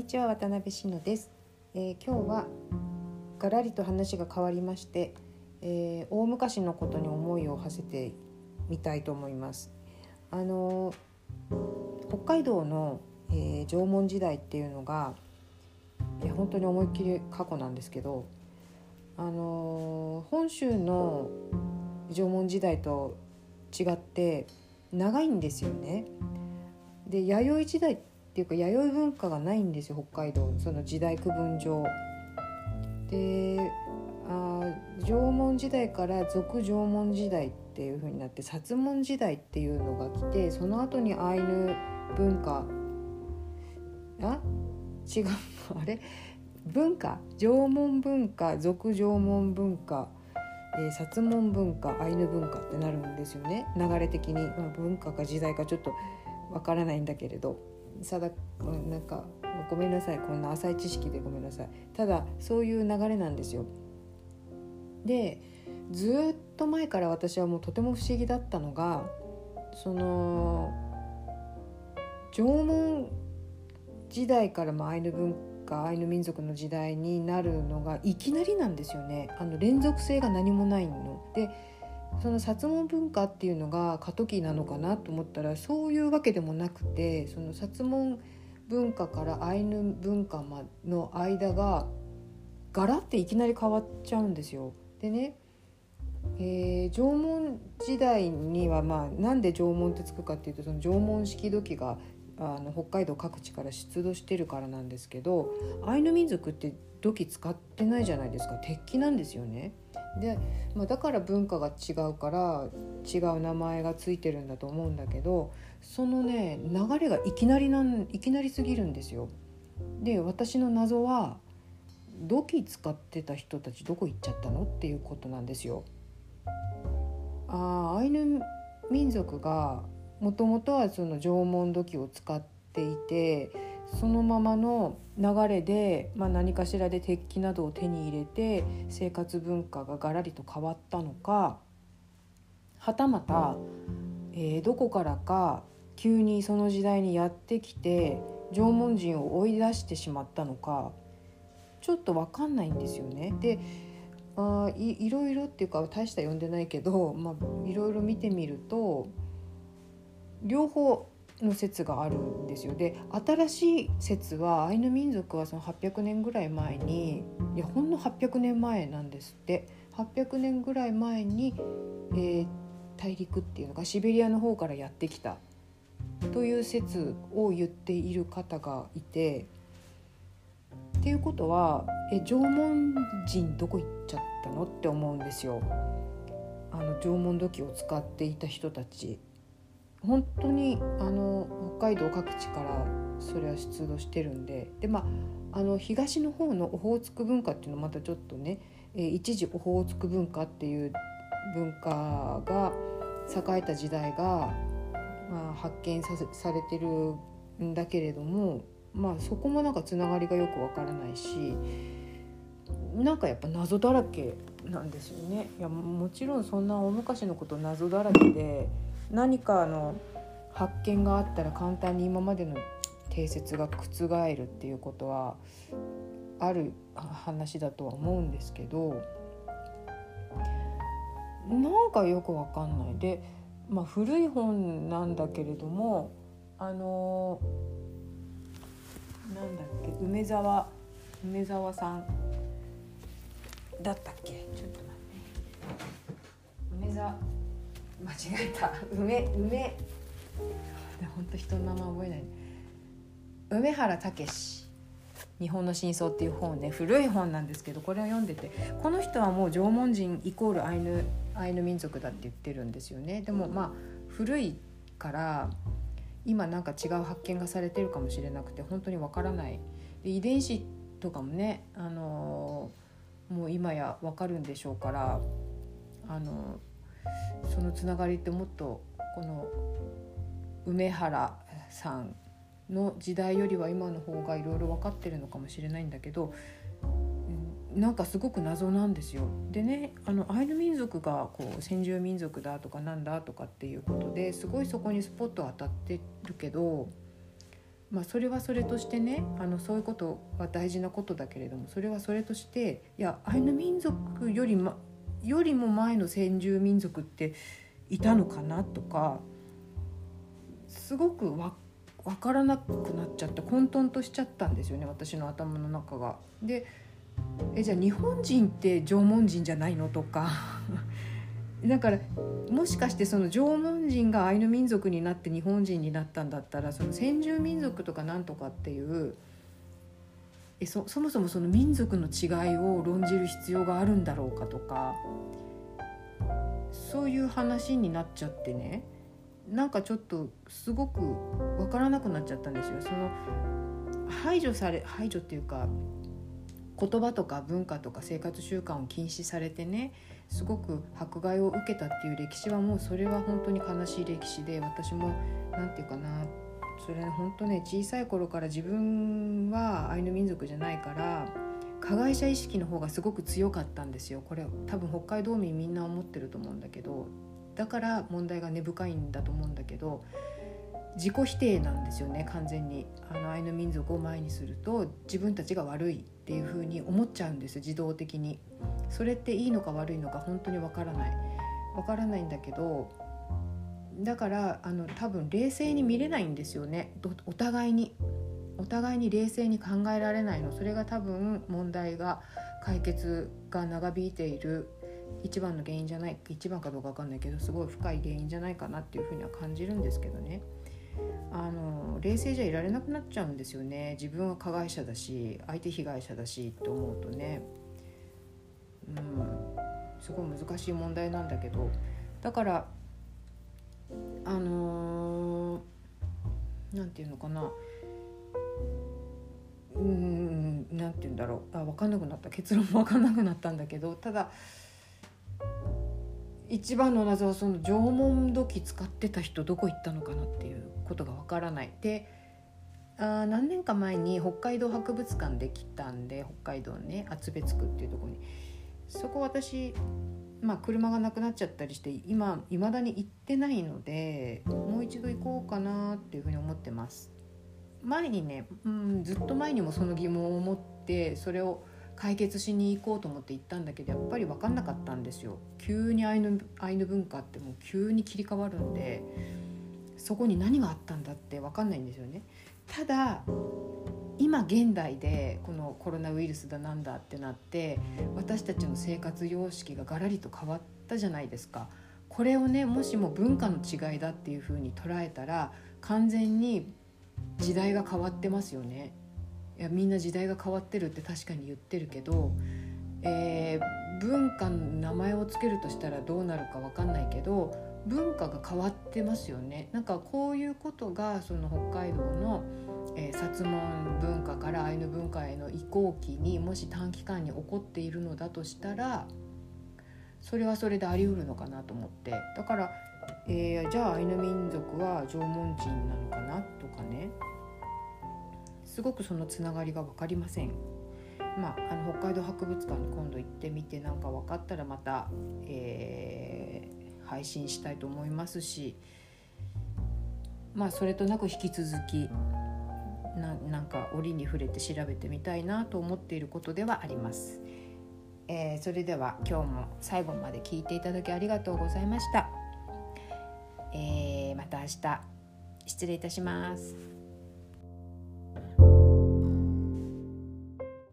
にちは渡辺志乃です、えー今日はガラリと話が変わりまして、えー大昔のことに思いを馳せてみたいと思いますあのー北海道の、えー縄文時代っていうのが、えー本当に思いっきり過去なんですけどあのー本州の縄文時代と違って長いんですよね。で弥生時代ってっていうか弥生文化がないんですよ北海道。その時代区分上。であ縄文時代から俗縄文時代っていう風になって薩文時代っていうのが来てその後にアイヌ文化。あ？違う。あれ？文化？縄文文化俗縄文文化えー、薩文文化アイヌ文化ってなるんですよね。流れ的に、まあ、文化か時代かちょっとわからないんだけれど。さだなんかごめんなさいこんな浅い知識でごめんなさいただそういう流れなんですよ。でずっと前から私はもうとても不思議だったのがその縄文時代からもアイヌ文化アイヌ民族の時代になるのがいきなりなんですよねあの連続性が何もないの。でその薩文文化っていうのが過渡期なのかなと思ったらそういうわけでもなくてその薩文文化からアイヌ文化の間がガラっていきなり変わっちゃうんですよ。でね、えー縄文時代にはまあなんで縄文ってつくかっていうとその縄文式土器があの北海道各地から出土してるからなんですけどアイヌ民族って土器使ってないじゃないですか鉄器なんですよね。で、まあ、だから文化が違うから違う名前がついてるんだと思うんだけどそのね流れがいきなりなんいきなりすぎるんですよ。で私の謎は土器使ってた人たちどこ行っちゃったのっていうことなんですよ。あアイヌ民族がもともとはその縄文土器を使っていてそのままの流れで、まあ、何かしらで鉄器などを手に入れて生活文化がガラリと変わったのかはたまた、えーどこからか急にその時代にやってきて縄文人を追い出してしまったのかちょっと分かんないんですよね。であいいろいろっていうか大した読んでないけど、まあ、いろいろ見てみると両方の説があるんですよ。で新しい説はアイヌ民族はその800年ぐらい前にいやほんの800年前なんですって800年ぐらい前に、えー大陸っていうのかシベリアの方からやってきたという説を言っている方がいて。っていうことはえ縄文人どこ行っちゃったの？って思うんですよ。あの縄文土器を使っていた人たち本当にあの北海道各地からそれは出土してるんででまああの東の方のオホーツク文化っていうのはまたちょっとね、えー一時オホーツク文化っていう文化が栄えた時代が、まあ、発見さされてるんだけれどもまあそこもなんかつながりがよくわからないしなんかやっぱ謎だらけなんですよね。いやもちろんそんな大昔のこと謎だらけで何かの発見があったら簡単に今までの定説が覆るっていうことはある話だとは思うんですけどなんかよくわかんない。で、まあ、古い本なんだけれどもあのなんだっけ梅沢梅沢さんだったっけ？ちょっと待って。梅沢間違えた。梅梅。本当人の名前覚えない。梅原武日本の真相」っていう本ね。古い本なんですけどこれを読んでて。この人はもう縄文人イコールアイヌアイヌ民族だって言ってるんですよね。でもまあ古いから今なんか違う発見がされてるかもしれなくて本当にわからない。で遺伝子とかもね、あのーもう今やわかるんでしょうから、あのーそのつながりってもっとこの梅原さんの時代よりは今の方がいろいろ分かってるのかもしれないんだけどなんかすごく謎なんですよ。でねあのアイヌ民族がこう先住民族だとかなんだとかっていうことですごいそこにスポット当たってるけどまあ、それはそれとしてねあのそういうことは大事なことだけれどもそれはそれとしていやアイヌ民族より,、ま、よりも前の先住民族っていたのかなとかすごくわ分からなくなっちゃって混沌としちゃったんですよね私の頭の中が。でえじゃあ日本人って縄文人じゃないのとか だからもしかしてその縄文人がアイヌ民族になって日本人になったんだったらその先住民族とかなんとかっていうえそそもそもその民族の違いを論じる必要があるんだろうかとかそういう話になっちゃってねなんかちょっとすごく分からなくなっちゃったんですよ。その排除され排除っていうか言葉とか文化とか生活習慣を禁止されてねすごく迫害を受けたっていう歴史はもうそれは本当に悲しい歴史で私も何て言うかなそれ本当ね小さい頃から自分はアイヌ民族じゃないから加害者意識の方がすごく強かったんですよ。これ多分北海道民みんな思ってると思うんだけどだから問題が根深いんだと思うんだけど自己否定なんですよね完全に。あのアイヌ民族を前にすると自分たちが悪いっていう風に思っちゃうんです自動的に。それっていいのか悪いのか本当にわからない。わからないんだけどだからあの多分冷静に見れないんですよね。お互いに。お互いに冷静に考えられないの。それが多分問題が解決が長引いている。一番の原因じゃない。一番かどうか分かんないけどすごい深い原因じゃないかなっていうふうには感じるんですけどね。あの冷静じゃいられなくなっちゃうんですよね。自分は加害者だし相手被害者だしと思うとね。うん。すごい難しい問題なんだけど。だからあの何、て言うのかな。うん何て言うんだろう。あ分かんなくなった。結論も分かんなくなったんだけど。ただ一番の謎はその縄文土器使ってた人どこ行ったのかなっていうことがわからない。であ何年か前に北海道博物館できたんで北海道ね厚別区っていうとこに。そこ私まあ車がなくなっちゃったりして今いまだに行ってないのでもう一度行こうかなっていうふうに思ってます。前にね、うん、ずっと前にもその疑問を持ってそれを解決しに行こうと思って行ったんだけどやっぱり分かんなかったんですよ。急にアイヌアイヌ文化ってもう急に切り替わるんでそこに何があったんだって分かんないんですよね。ただ今現代でこのコロナウイルスだなんだってなって私たちの生活様式がガラリと変わったじゃないですか。これをねもしも文化の違いだっていうふうに捉えたら完全に時代が変わってますよね。いやみんな時代が変わってるって確かに言ってるけど、えー、文化の名前を付けるとしたらどうなるか分かんないけど文化が変わってますよね。なんかこういうことがその北海道の、えー、薩門文化からアイヌ文化への移行期にもし短期間に起こっているのだとしたらそれはそれであり得るのかなと思って。だから、えー、じゃあアイヌ民族は縄文人なのかなとかね。すごくそのつながりが分かりません。まあ、あの北海道博物館に今度行ってみて何か分かったらまた、えー、配信したいと思いますし、まあ、それとなく引き続きななんか折に触れて調べてみたいなと思っていることではあります。えー、それでは今日も最後まで聞いていただきありがとうございました。えー、また明日失礼いたします。